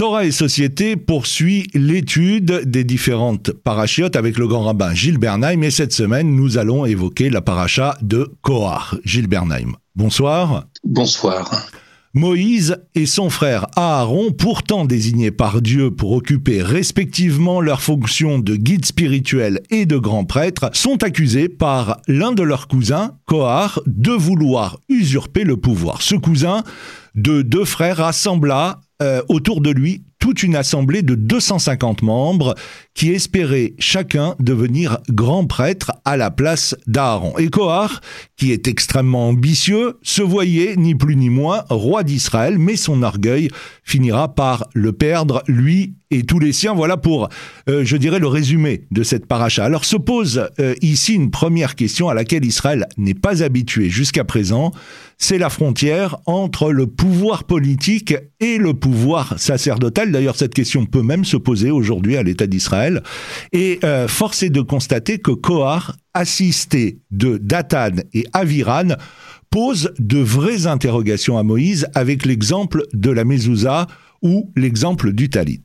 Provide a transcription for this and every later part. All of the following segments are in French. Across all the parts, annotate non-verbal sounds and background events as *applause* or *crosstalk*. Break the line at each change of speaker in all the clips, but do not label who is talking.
Torah et Société poursuit l'étude des différentes parachiotes avec le grand rabbin Gilles Bernheim et cette semaine nous allons évoquer la paracha de Kohar. Gilles Bernheim, bonsoir.
Bonsoir.
Moïse et son frère Aaron, pourtant désignés par Dieu pour occuper respectivement leurs fonctions de guide spirituel et de grand prêtre, sont accusés par l'un de leurs cousins, Kohar, de vouloir usurper le pouvoir. Ce cousin de deux frères rassembla euh, autour de lui toute une assemblée de 250 membres qui espéraient chacun devenir grand prêtre à la place d'Aaron. Et Kohar, qui est extrêmement ambitieux, se voyait ni plus ni moins roi d'Israël, mais son orgueil finira par le perdre, lui et tous les siens. Voilà pour, euh, je dirais, le résumé de cette paracha. Alors se pose euh, ici une première question à laquelle Israël n'est pas habitué jusqu'à présent. C'est la frontière entre le pouvoir politique et le pouvoir sacerdotal. D'ailleurs, cette question peut même se poser aujourd'hui à l'État d'Israël. Et euh, force est de constater que Kohar, assisté de Datan et Aviran, pose de vraies interrogations à Moïse avec l'exemple de la mezouza ou l'exemple du talit.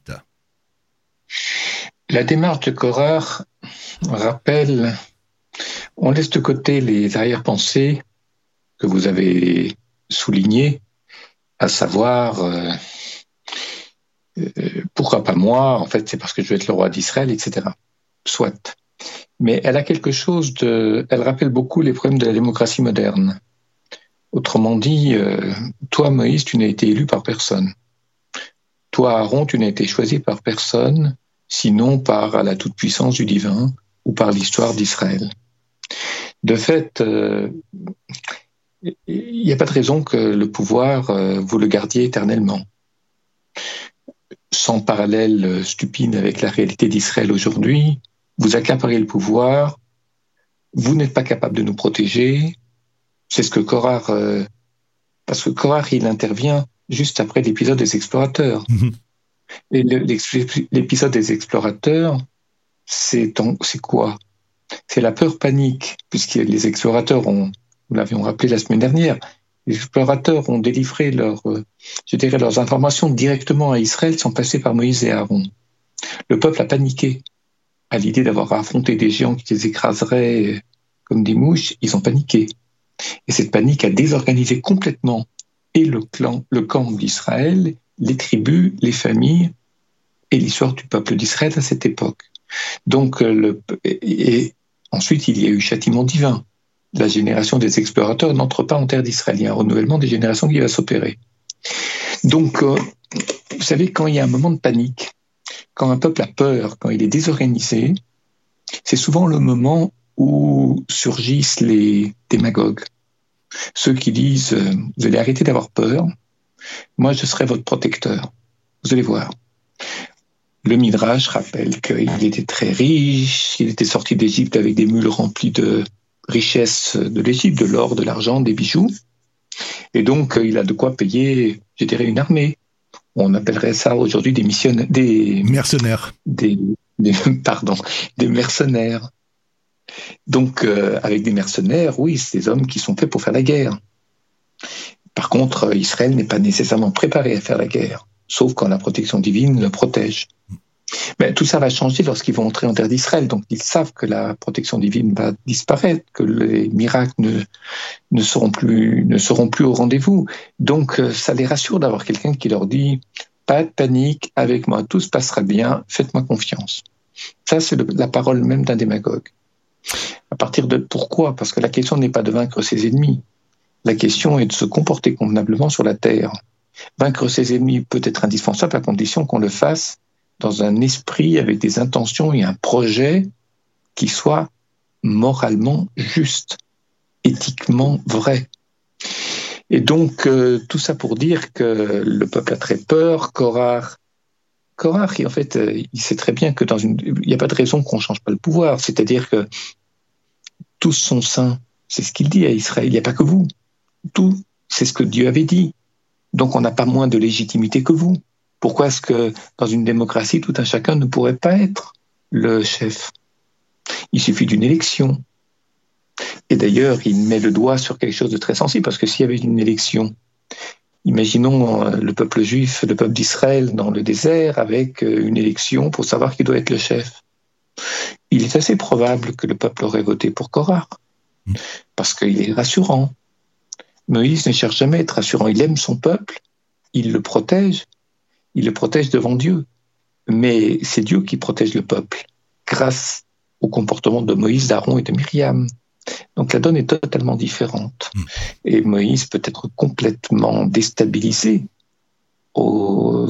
La démarche de Korah rappelle, on laisse de côté les arrière-pensées que vous avez soulignées, à savoir euh, pourquoi pas moi, en fait c'est parce que je veux être le roi d'Israël, etc. Soit. Mais elle a quelque chose de... Elle rappelle beaucoup les problèmes de la démocratie moderne. Autrement dit, euh, toi Moïse, tu n'as été élu par personne. Toi Aaron, tu n'as été choisi par personne sinon par la toute-puissance du divin ou par l'histoire d'Israël. De fait, euh, il n'y a pas de raison que le pouvoir, euh, vous le gardiez éternellement. Sans parallèle stupide avec la réalité d'Israël aujourd'hui, vous accaparez le pouvoir, vous n'êtes pas capable de nous protéger. C'est ce que Korah, euh, parce que Korah, il intervient juste après l'épisode des explorateurs. *laughs* Mhm. L'épisode des explorateurs, c'est quoi? C'est la peur panique, puisque les explorateurs ont, nous l'avions rappelé la semaine dernière, les explorateurs ont délivré leur, euh, leurs informations directement à Israël sans passer par Moïse et Aaron. Le peuple a paniqué à l'idée d'avoir affronté des géants qui les écraseraient comme des mouches. Ils ont paniqué. Et cette panique a désorganisé complètement et le, clan, le camp d'Israël les tribus, les familles et l'histoire du peuple d'Israël à cette époque. Donc, euh, et, ensuite, il y a eu châtiment divin. La génération des explorateurs n'entre pas en terre d'Israël. Un renouvellement des générations qui va s'opérer. Donc, euh, vous savez, quand il y a un moment de panique, quand un peuple a peur, quand il est désorganisé, c'est souvent le moment où surgissent les démagogues. Ceux qui disent, euh, vous allez arrêter d'avoir peur, moi, je serai votre protecteur. Vous allez voir. Le Midrash rappelle qu'il était très riche, il était sorti d'Égypte avec des mules remplies de richesses de l'Égypte, de l'or, de l'argent, des bijoux. Et donc, il a de quoi payer, je dirais, une armée. On appellerait ça aujourd'hui des missionnaires, des
mercenaires.
Des, *laughs* pardon, des mercenaires. Donc, euh, avec des mercenaires, oui, c'est des hommes qui sont faits pour faire la guerre. Par contre, Israël n'est pas nécessairement préparé à faire la guerre, sauf quand la protection divine le protège. Mais tout ça va changer lorsqu'ils vont entrer en terre d'Israël. Donc ils savent que la protection divine va disparaître, que les miracles ne, ne, seront, plus, ne seront plus au rendez-vous. Donc euh, ça les rassure d'avoir quelqu'un qui leur dit pas de panique, avec moi tout se passera bien, faites-moi confiance. Ça, c'est la parole même d'un démagogue. À partir de pourquoi? Parce que la question n'est pas de vaincre ses ennemis, la question est de se comporter convenablement sur la Terre. Vaincre ses ennemis peut être indispensable à condition qu'on le fasse dans un esprit avec des intentions et un projet qui soit moralement juste, éthiquement vrai. Et donc, euh, tout ça pour dire que le peuple a très peur. Korah, Korah, en fait, euh, il sait très bien que dans une, il n'y a pas de raison qu'on change pas le pouvoir. C'est-à-dire que tous sont saints. C'est ce qu'il dit à Israël. Il n'y a pas que vous tout. C'est ce que Dieu avait dit. Donc on n'a pas moins de légitimité que vous. Pourquoi est-ce que dans une démocratie, tout un chacun ne pourrait pas être le chef? Il suffit d'une élection. Et d'ailleurs, il met le doigt sur quelque chose de très sensible, parce que s'il y avait une élection Imaginons euh, le peuple juif, le peuple d'Israël dans le désert avec euh, une élection pour savoir qui doit être le chef. Il est assez probable que le peuple aurait voté pour Korah, parce qu'il est rassurant. Moïse ne cherche jamais à être rassurant. Il aime son peuple, il le protège, il le protège devant Dieu. Mais c'est Dieu qui protège le peuple grâce au comportement de Moïse, d'Aaron et de Myriam. Donc la donne est totalement différente. Hmm. Et Moïse peut être complètement déstabilisé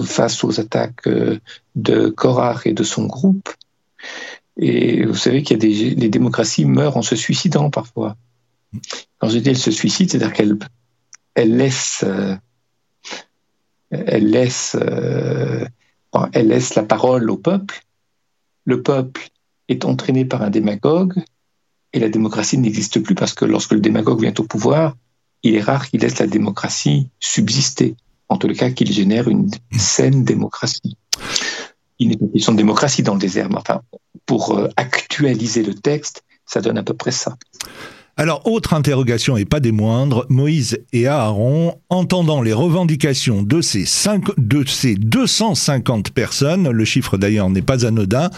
face aux attaques euh, de Korah et de son groupe. Et vous savez qu'il y a des les démocraties meurent en se suicidant parfois. Quand je dis elle se suicide, c'est-à-dire qu'elle elle laisse euh, elle laisse euh, elle laisse la parole au peuple. Le peuple est entraîné par un démagogue et la démocratie n'existe plus parce que lorsque le démagogue vient au pouvoir, il est rare qu'il laisse la démocratie subsister. En tout cas, qu'il génère une saine démocratie. Il n'est pas question de démocratie dans le désert, mais enfin, pour euh, actualiser le texte, ça donne à peu près ça.
Alors, autre interrogation et pas des moindres, Moïse et Aaron, entendant les revendications de ces, de ces 250 personnes, le chiffre d'ailleurs n'est pas anodin,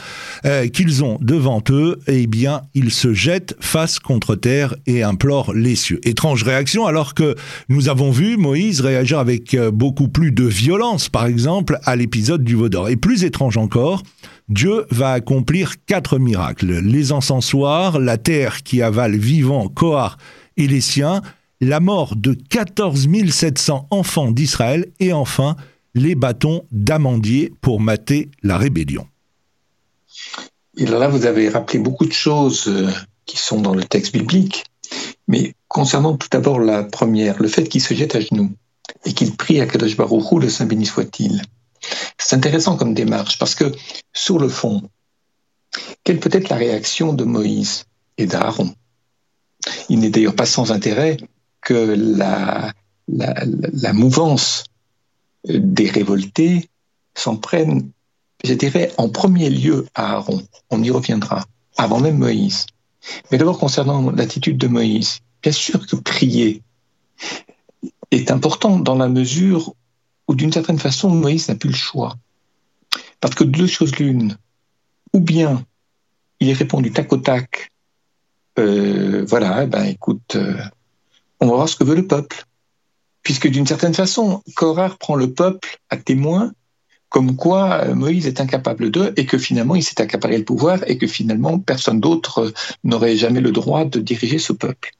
euh, qu'ils ont devant eux, eh bien, ils se jettent face contre terre et implorent les cieux. Étrange réaction alors que nous avons vu Moïse réagir avec euh, beaucoup plus de violence, par exemple, à l'épisode du Vaudor. Et plus étrange encore, Dieu va accomplir quatre miracles. Les encensoirs, la terre qui avale vivant Kohar et les siens, la mort de 14 700 enfants d'Israël et enfin les bâtons d'amandier pour mater la rébellion.
Et là, vous avez rappelé beaucoup de choses euh, qui sont dans le texte biblique, mais concernant tout d'abord la première, le fait qu'il se jette à genoux et qu'il prie à Kadosh Baruch le Saint béni soit-il. C'est intéressant comme démarche parce que, sur le fond, quelle peut être la réaction de Moïse et d'Aaron? Il n'est d'ailleurs pas sans intérêt que la, mouvance des révoltés s'en prenne, je dirais, en premier lieu à Aaron. On y reviendra, avant même Moïse. Mais d'abord, concernant l'attitude de Moïse, bien sûr que prier est important dans la mesure où d'une certaine façon, Moïse n'a plus le choix. Parce que deux choses l'une, ou bien il est répondu tac au tac, euh, voilà, eh ben écoute, euh, on va voir ce que veut le peuple. Puisque d'une certaine façon, Korah prend le peuple à témoin, comme quoi euh, Moïse est incapable d'eux, et que finalement il s'est accaparé le pouvoir, et que finalement personne d'autre n'aurait jamais le droit de diriger ce peuple.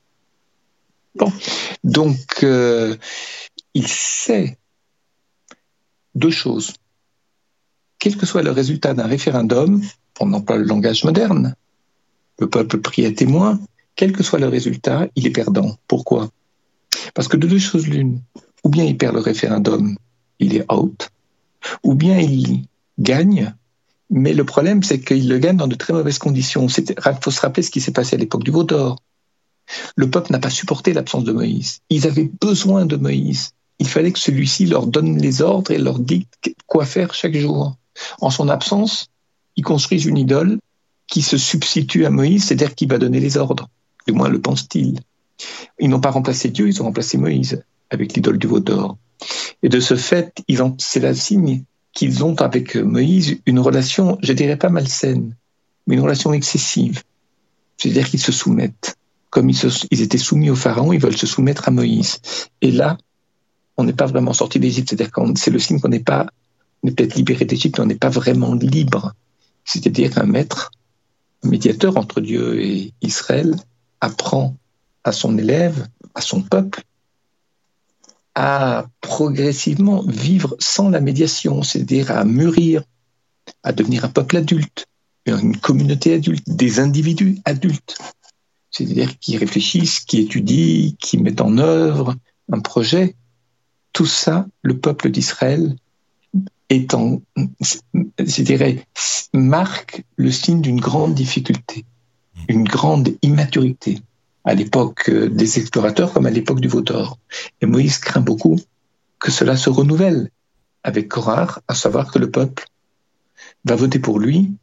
Bon. Donc, il sait deux choses. Quel que soit le résultat d'un référendum, on emploie le langage moderne, le peuple prie à témoin, quel que soit le résultat, il est perdant. Pourquoi? Parce que de deux choses l'une, ou bien il perd le référendum, il est out, ou bien il gagne, mais le problème c'est qu'il le gagne dans de très mauvaises conditions. Il faut se rappeler ce qui s'est passé à l'époque du Vaudor. Le peuple n'a pas supporté l'absence de Moïse. Ils avaient besoin de Moïse il fallait que celui-ci leur donne les ordres et leur dicte quoi faire chaque jour. En son absence, ils construisent une idole qui se substitue à Moïse, c'est-à-dire qui va donner les ordres. Du moins le pense-t-il. Ils n'ont pas remplacé Dieu, ils ont remplacé Moïse avec l'idole du veau d'or. Et de ce fait, c'est la signe qu'ils ont avec Moïse une relation, je dirais pas malsaine, mais une relation excessive. C'est-à-dire qu'ils se soumettent. Comme ils étaient soumis au Pharaon, ils veulent se soumettre à Moïse. Et là, on n'est pas vraiment sorti d'Égypte. C'est-à-dire que c'est le signe qu'on n'est pas, on est peut-être libéré d'Égypte, mais on n'est pas vraiment libre. C'est-à-dire qu'un maître, un médiateur entre Dieu et Israël, apprend à son élève, à son peuple, à progressivement vivre sans la médiation, c'est-à-dire à mûrir, à devenir un peuple adulte, une communauté adulte, des individus adultes, c'est-à-dire qui réfléchissent, qui étudient, qui mettent en œuvre un projet tout ça, le peuple d'Israël est en, je dirais, marque le signe d'une grande difficulté, une grande immaturité à l'époque des explorateurs comme à l'époque du Vaudor. Et Moïse craint beaucoup que cela se renouvelle avec Korah, à savoir que le peuple va voter pour lui,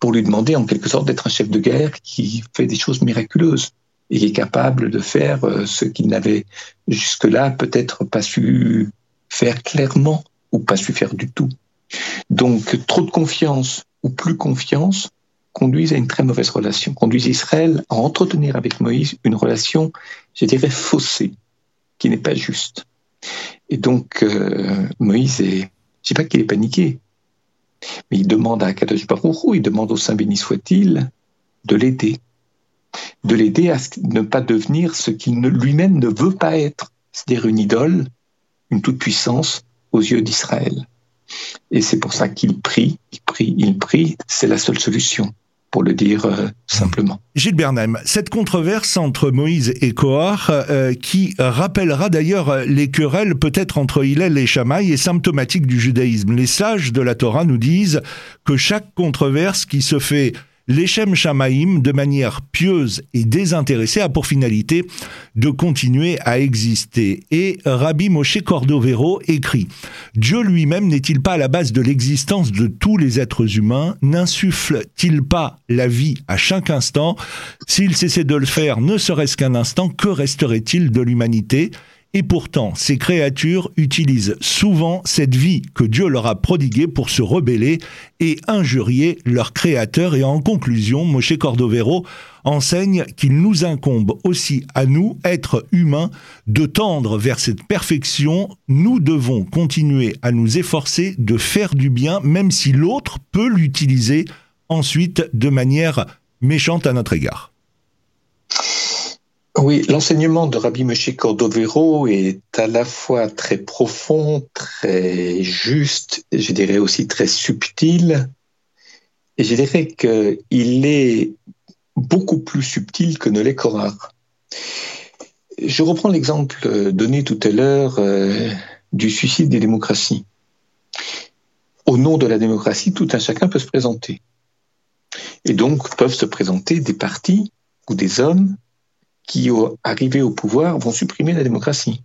pour lui demander en quelque sorte d'être un chef de guerre qui fait des choses miraculeuses et est capable de faire euh, ce qu'il n'avait jusque-là peut-être pas su faire clairement ou pas su faire du tout. Donc, trop de confiance ou plus confiance conduisent à une très mauvaise relation, conduisent Israël à entretenir avec Moïse une relation, je dirais, faussée, qui n'est pas juste. Et donc, euh, Moïse est, je sais pas qu'il est paniqué, mais il demande à Kadosh Baruch il demande au Saint béni soit-il de l'aider, de l'aider à ne pas devenir ce qu'il lui-même ne veut pas être, c'est-à-dire une idole, une toute-puissance aux yeux d'Israël. Et c'est pour ça qu'il prie, il prie, il prie, c'est la seule solution pour le dire euh, simplement.
Gilles Bernheim, cette controverse entre Moïse et Kohar, euh, qui rappellera d'ailleurs les querelles peut-être entre Hillel et Shammai, est symptomatique du judaïsme. Les sages de la Torah nous disent que chaque controverse qui se fait L'Echem Shamaïm, de manière pieuse et désintéressée, a pour finalité de continuer à exister. Et Rabbi Moshe Cordovero écrit Dieu lui-même n'est-il pas à la base de l'existence de tous les êtres humains? N'insuffle-t-il pas la vie à chaque instant? S'il cessait de le faire, ne serait-ce qu'un instant, que resterait-il de l'humanité? Et pourtant, ces créatures utilisent souvent cette vie que Dieu leur a prodiguée pour se rebeller et injurier leur créateur. Et en conclusion, Moshe Cordovero enseigne qu'il nous incombe aussi à nous, êtres humains, de tendre vers cette perfection. Nous devons continuer à nous efforcer de faire du bien, même si l'autre peut l'utiliser ensuite de manière méchante à notre égard.
Oui, l'enseignement de Rabbi Moshe Cordovero est à la fois très profond, très juste, je dirais aussi très subtil. Et je dirais qu'il est beaucoup plus subtil que ne l'est Korah. Je reprends l'exemple donné tout à l'heure euh, du suicide des démocraties. Au nom de la démocratie, tout un chacun peut se présenter. Et donc peuvent se présenter des partis ou des hommes qui, arrivés au pouvoir, vont supprimer la démocratie.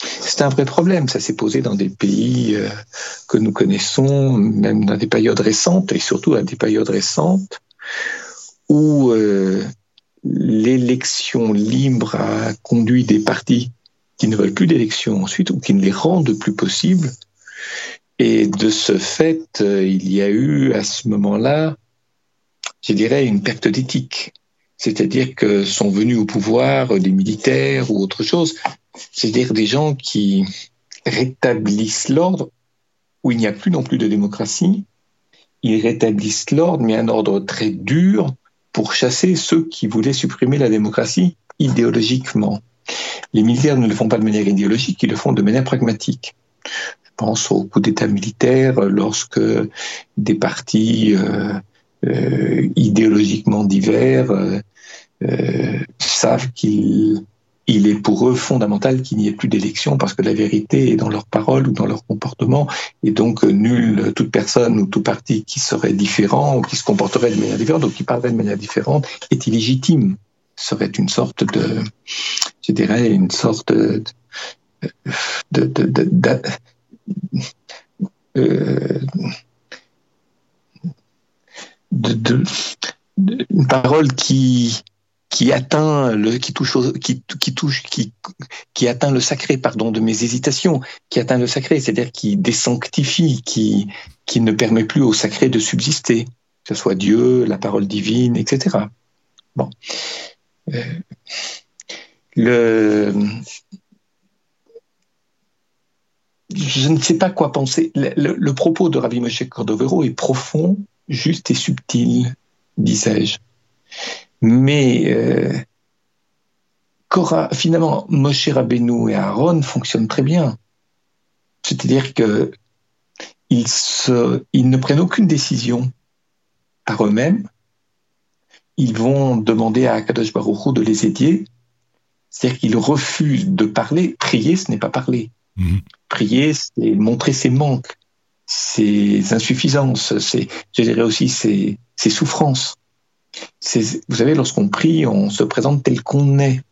C'est un vrai problème. Ça s'est posé dans des pays euh, que nous connaissons, même dans des périodes récentes, et surtout à des périodes récentes, où euh, l'élection libre a conduit des partis qui ne veulent plus d'élection ensuite, ou qui ne les rendent plus possibles. Et de ce fait, euh, il y a eu à ce moment-là, je dirais, une perte d'éthique c'est-à-dire que sont venus au pouvoir des militaires ou autre chose, c'est-à-dire des gens qui rétablissent l'ordre, où il n'y a plus non plus de démocratie, ils rétablissent l'ordre, mais un ordre très dur pour chasser ceux qui voulaient supprimer la démocratie idéologiquement. Les militaires ne le font pas de manière idéologique, ils le font de manière pragmatique. Je pense au coup d'État militaire lorsque des partis euh, euh, idéologiquement divers euh, euh, savent qu'il il est pour eux fondamental qu'il n'y ait plus d'élection parce que la vérité est dans leurs paroles ou dans leur comportement et donc nulle toute personne ou tout parti qui serait différent ou qui se comporterait de manière différente ou qui parlerait de manière différente est illégitime. Serait une sorte de je dirais une sorte de, de, de, euh, une parole qui atteint le qui touche qui, touche qui atteint le sacré pardon de mes hésitations qui atteint le sacré c'est-à-dire qui désanctifie qui qui ne permet plus au sacré de subsister que ce soit Dieu la parole divine etc bon euh, le je ne sais pas quoi penser. Le, le propos de Rabbi Moshe Cordovero est profond juste et subtil, disais-je. Mais euh, finalement, Moshe Rabbeinu et Aaron fonctionnent très bien. C'est-à-dire que ils, ils ne prennent aucune décision par eux-mêmes. Ils vont demander à Akadosh Baruch de les aider. C'est-à-dire qu'ils refusent de parler. Prier, ce n'est pas parler. Mhm. Prier, c'est montrer ses manques ses insuffisances, ses, je dirais aussi ses, ses souffrances. Vous savez, lorsqu'on prie, on se présente tel qu'on est,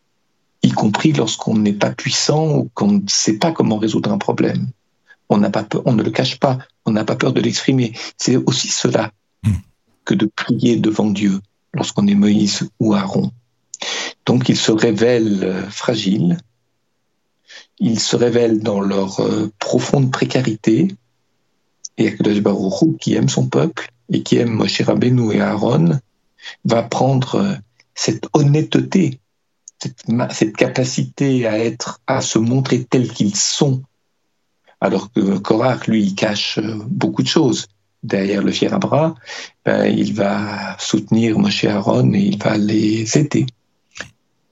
y compris lorsqu'on n'est pas puissant ou qu'on ne sait pas comment résoudre un problème. On, n'a pas peur, on ne le cache pas, on n'a pas peur de l'exprimer. C'est aussi cela hmm. que de prier devant Dieu lorsqu'on est Moïse ou Aaron. Donc il se révèle euh, fragile, ils se révèlent dans leur euh, profonde précarité. Et Akadosh qui aime son peuple et qui aime Moshe Rabbeinu et Aaron, va prendre euh, cette honnêteté, cette, capacité à être, à se montrer tels qu'ils sont, alors que Korach, lui, il cache euh, beaucoup de choses. Derrière le fier à bras, ben, il va soutenir Moshe Aaron et il va les aider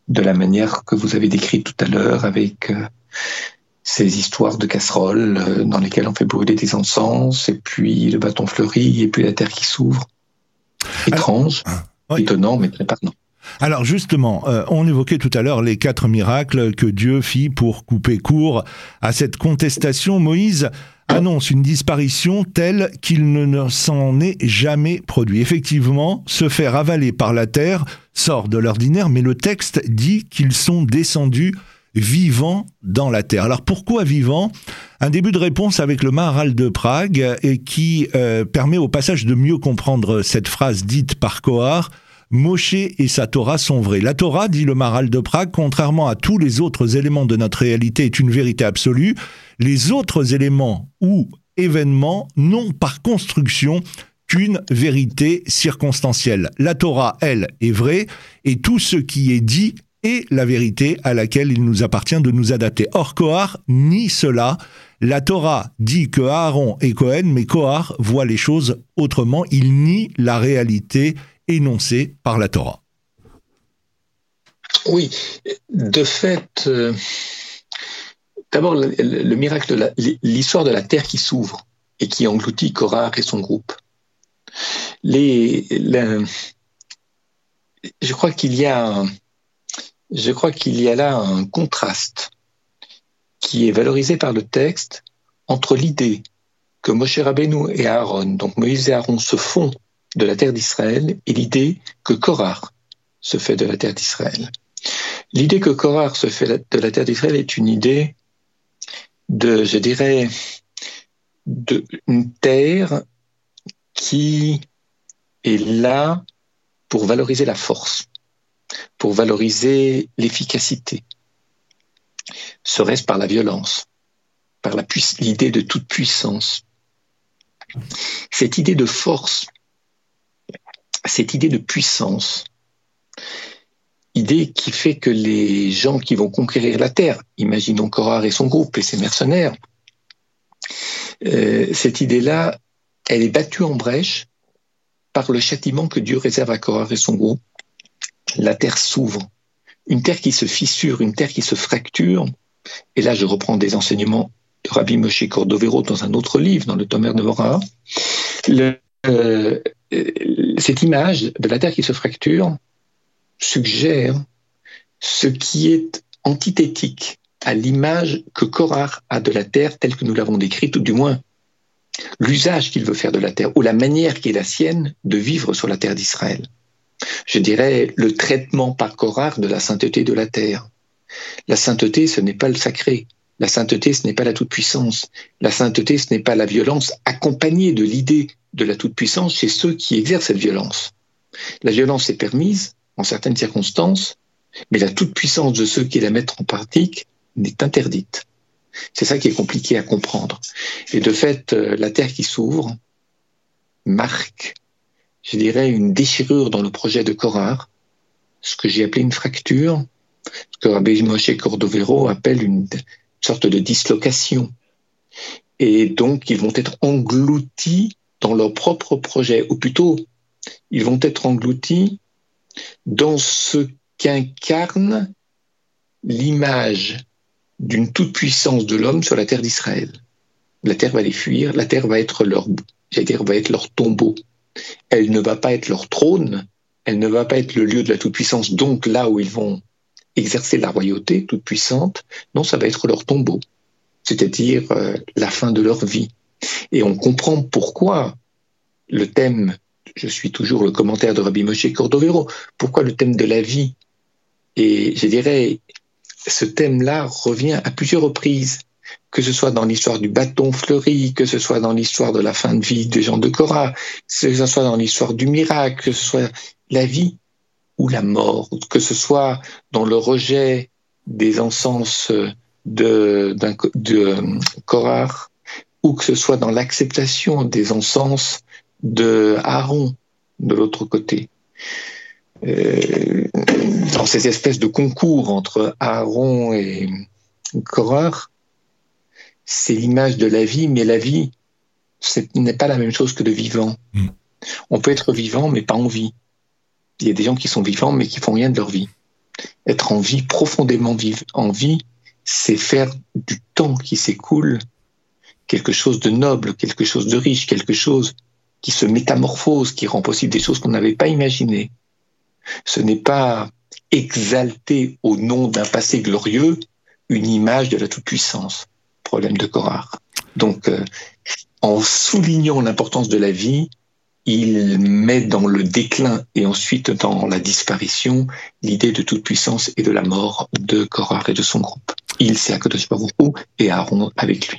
de la manière que vous avez décrite tout à l'heure avec ces histoires de casseroles euh, dans lesquelles on fait brûler des encens, et puis le bâton fleuri, et puis la terre qui s'ouvre. Étrange, ah, étonnant, mais très parlant.
Alors justement, euh, on évoquait tout à l'heure les quatre miracles que Dieu fit pour couper court à cette contestation. Moïse annonce une disparition telle qu'il ne s'en est jamais produit. Effectivement, se faire avaler par la terre sort de l'ordinaire, mais le texte dit qu'ils sont descendus vivant dans la terre. Alors pourquoi vivant? Un début de réponse avec le Maharal de Prague et qui euh, permet au passage de mieux comprendre cette phrase dite par Kohar. Moshe et sa Torah sont vrais. La Torah, dit le Maharal de Prague, contrairement à tous les autres éléments de notre réalité, est une vérité absolue. Les autres éléments ou événements n'ont par construction qu'une vérité circonstancielle. La Torah, elle, est vraie, et tout ce qui est dit et la vérité à laquelle il nous appartient de nous adapter. Or, Kohar nie cela. La Torah dit que Aaron est Cohen, mais Kohar voit les choses autrement. Il nie la réalité énoncée par la Torah.
Oui, de fait, euh, d'abord le, miracle l'histoire de la terre qui s'ouvre et qui engloutit Korah et son groupe. Je crois qu'il y a je crois qu'il y a là un contraste qui est valorisé par le texte entre l'idée que Moshe Rabbeinu et Aaron, donc Moïse et Aaron, se font de la terre d'Israël et l'idée que Korah se fait de la terre d'Israël. L'idée que Korah se fait de la terre d'Israël est une idée de, je dirais, d'une terre qui est là pour valoriser la force pour valoriser l'efficacité Serait-ce par la violence, par l'idée de toute puissance. Cette idée de force, cette idée de puissance, idée qui fait que les gens qui vont conquérir la terre, imaginons Korah et son groupe et ses mercenaires, euh, cette idée-là, elle est battue en brèche par le châtiment que Dieu réserve à Korah et son groupe la terre s'ouvre. Une terre qui se fissure, une terre qui se fracture. Et là, je reprends des enseignements de Rabbi Moshe Cordovero dans un autre livre, dans le Tomer de Mora. Euh, cette image de la terre qui se fracture suggère ce qui est antithétique à l'image que Korah a de la terre telle que nous l'avons décrite, ou du moins l'usage qu'il veut faire de la terre, ou la manière qui est la sienne de vivre sur la terre d'Israël je dirais, le traitement par Korach de la sainteté de la terre. La sainteté, ce n'est pas le sacré. La sainteté, ce n'est pas la toute-puissance. La sainteté, ce n'est pas la violence accompagnée de l'idée de la toute-puissance chez ceux qui exercent cette violence. La violence est permise en certaines circonstances, mais la toute-puissance de ceux qui la mettent en pratique n'est interdite. C'est ça qui est compliqué à comprendre. Et de fait, euh, la terre qui s'ouvre marque je dirais, une déchirure dans le projet de Korah, ce que j'ai appelé une fracture, ce que Rabbi Moshe Cordovero appelle une sorte de dislocation. Et donc, ils vont être engloutis dans leur propre projet, ou plutôt, ils vont être engloutis dans ce qu'incarne l'image d'une toute-puissance de l'homme sur la terre d'Israël. La terre va les fuir, la terre va être leur, dire, va être leur tombeau elle ne va pas être leur trône, elle ne va pas être le lieu de la toute-puissance, donc là où ils vont exercer la royauté toute puissante, non, ça va être leur tombeau, c'est-à-dire euh, la fin de leur vie. Et on comprend pourquoi le thème, je suis toujours le commentaire de Rabbi Moshe Cordovero, pourquoi le thème de la vie, et je dirais, ce thème-là revient à plusieurs reprises que ce soit dans l'histoire du bâton fleuri, que ce soit dans l'histoire de la fin de vie des gens de Cora, que ce soit dans l'histoire du miracle, que ce soit la vie ou la mort, que ce soit dans le rejet des encens de, de Korar ou que ce soit dans l'acceptation des encens de Aaron de l'autre côté. Euh, dans ces espèces de concours entre Aaron et Korah, c'est l'image de la vie, mais la vie, ce n'est pas la même chose que de vivant. Mm. On peut être vivant, mais pas en vie. Il y a des gens qui sont vivants, mais qui font rien de leur vie. Être en vie, profondément en vie, c'est faire du temps qui s'écoule quelque chose de noble, quelque chose de riche, quelque chose qui se métamorphose, qui rend possible des choses qu'on n'avait pas imaginées. Ce n'est pas exalter au nom d'un passé glorieux une image de la toute-puissance. Problème de Korah. Donc, euh, en soulignant l'importance de la vie, il met dans le déclin et ensuite dans la disparition l'idée de toute puissance et de la mort de Korah et de son groupe. Il à côté de et Aaron avec lui.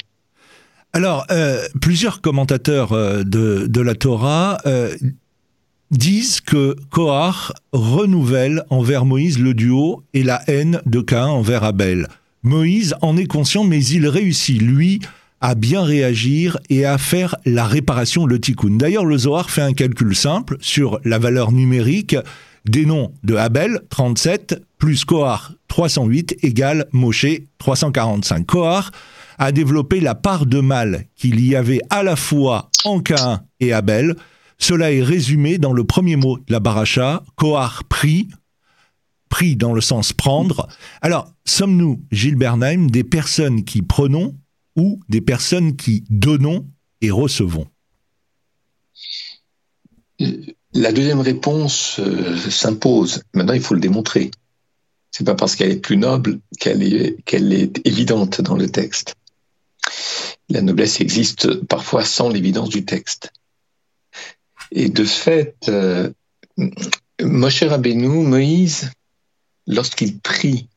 Alors, euh, plusieurs commentateurs euh, de, la Torah disent que Kohar renouvelle envers Moïse le duo et la haine de Caïn envers Abel. Moïse en est conscient, mais il réussit, lui, à bien réagir et à faire la réparation, le tikkun. D'ailleurs, le Zohar fait un calcul simple sur la valeur numérique des noms de Abel, 37, plus Kohar, 308, égale Moshe, 345. Kohar a développé la part de mal qu'il y avait à la fois en Cain et Abel. Cela est résumé dans le premier mot de la baracha, Kohar pris, dans le sens prendre. Alors, sommes-nous, Gilles Bernheim, des personnes qui prenons ou des personnes qui donnons et recevons?
La deuxième réponse euh, s'impose. Maintenant, il faut le démontrer. C'est pas parce qu'elle est plus noble qu'elle est, qu'elle est évidente dans le texte. La noblesse existe parfois sans l'évidence du texte. Et de fait, euh, Moshe Rabbeinu, Moïse, lorsqu'il prie,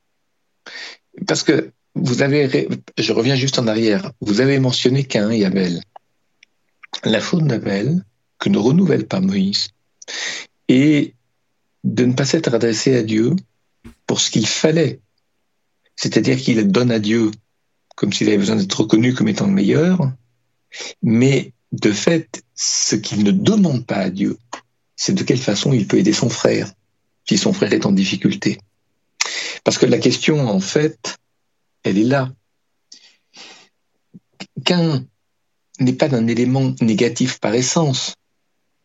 parce que vous avez, je reviens juste en arrière, vous avez mentionné Cain et Abel. La faute d'Abel, que ne renouvelle pas Moïse, et de ne pas s'être adressé à Dieu pour ce qu'il fallait. C'est-à-dire qu'il donne à Dieu comme s'il avait besoin d'être reconnu comme étant le meilleur. Mais de fait, ce qu'il ne demande pas à Dieu, c'est de quelle façon il peut aider son frère, si son frère est en difficulté. Parce que la question, en fait, elle est là. Qu'un n'est pas un élément négatif par essence,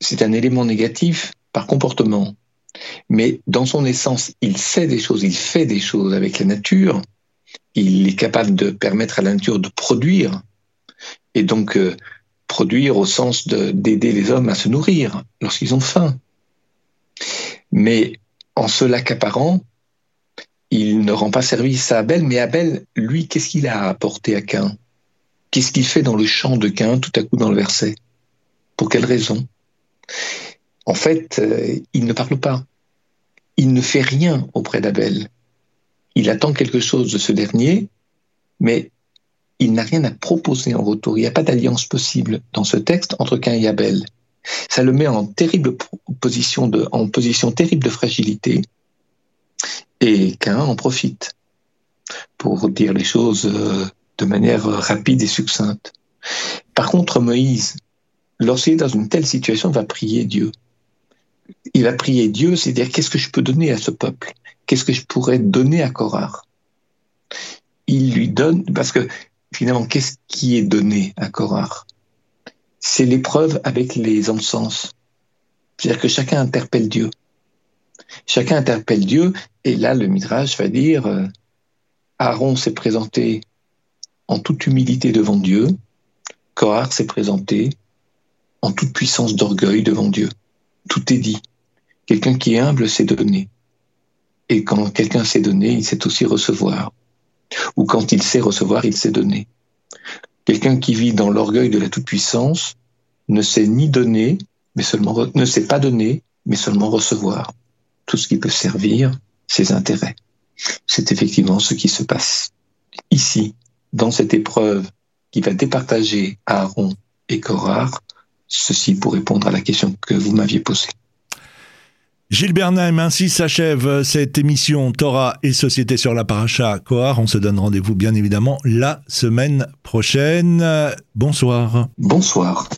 c'est un élément négatif par comportement. Mais dans son essence, il sait des choses, il fait des choses avec la nature il est capable de permettre à la nature de produire, et donc euh, produire au sens d'aider les hommes à se nourrir lorsqu'ils ont faim. Mais en se l'accaparant, il ne rend pas service à Abel, mais Abel, lui, qu'est-ce qu'il a apporté à Cain Qu'est-ce qu'il fait dans le chant de Cain tout à coup dans le verset? Pour quelle raison? En fait, euh, il ne parle pas. Il ne fait rien auprès d'Abel il attend quelque chose de ce dernier, mais il n'a rien à proposer en retour. Il n'y a pas d'alliance possible dans ce texte entre Cain et Abel. Ça le met en terrible position en position terrible de fragilité, et Cain en profite pour dire les choses euh, de manière rapide et succincte. Par contre, Moïse, lorsqu'il est dans une telle situation, va prier Dieu. Il va prier Dieu, c'est-à-dire qu'est-ce que je peux donner à ce peuple? Qu'est-ce que je pourrais donner à Korah? Il lui donne, parce que finalement, qu'est-ce qui est donné à Korah? C'est l'épreuve avec les encens. C'est-à-dire que chacun interpelle Dieu. Chacun interpelle Dieu, et là, le Midrash va dire, euh, Aaron s'est présenté en toute humilité devant Dieu, Korah s'est présenté en toute puissance d'orgueil devant Dieu. Tout est dit. Quelqu'un qui est humble s'est donné. Et quand quelqu'un sait donner, il sait aussi recevoir. Ou quand il sait recevoir, il sait donner. Quelqu'un qui vit dans l'orgueil de la toute-puissance ne sait ni donner, mais seulement ne sait pas donner, mais seulement recevoir. Tout ce qui peut servir ses intérêts. C'est effectivement ce qui se passe ici, dans cette épreuve qui va départager Aaron et Korah, ceci pour répondre à la question que vous m'aviez posée.
Gilles Bernheim, ainsi s'achève cette émission Torah et Société sur la Paracha Kohar. On se donne rendez-vous bien évidemment la semaine prochaine. Bonsoir.
Bonsoir.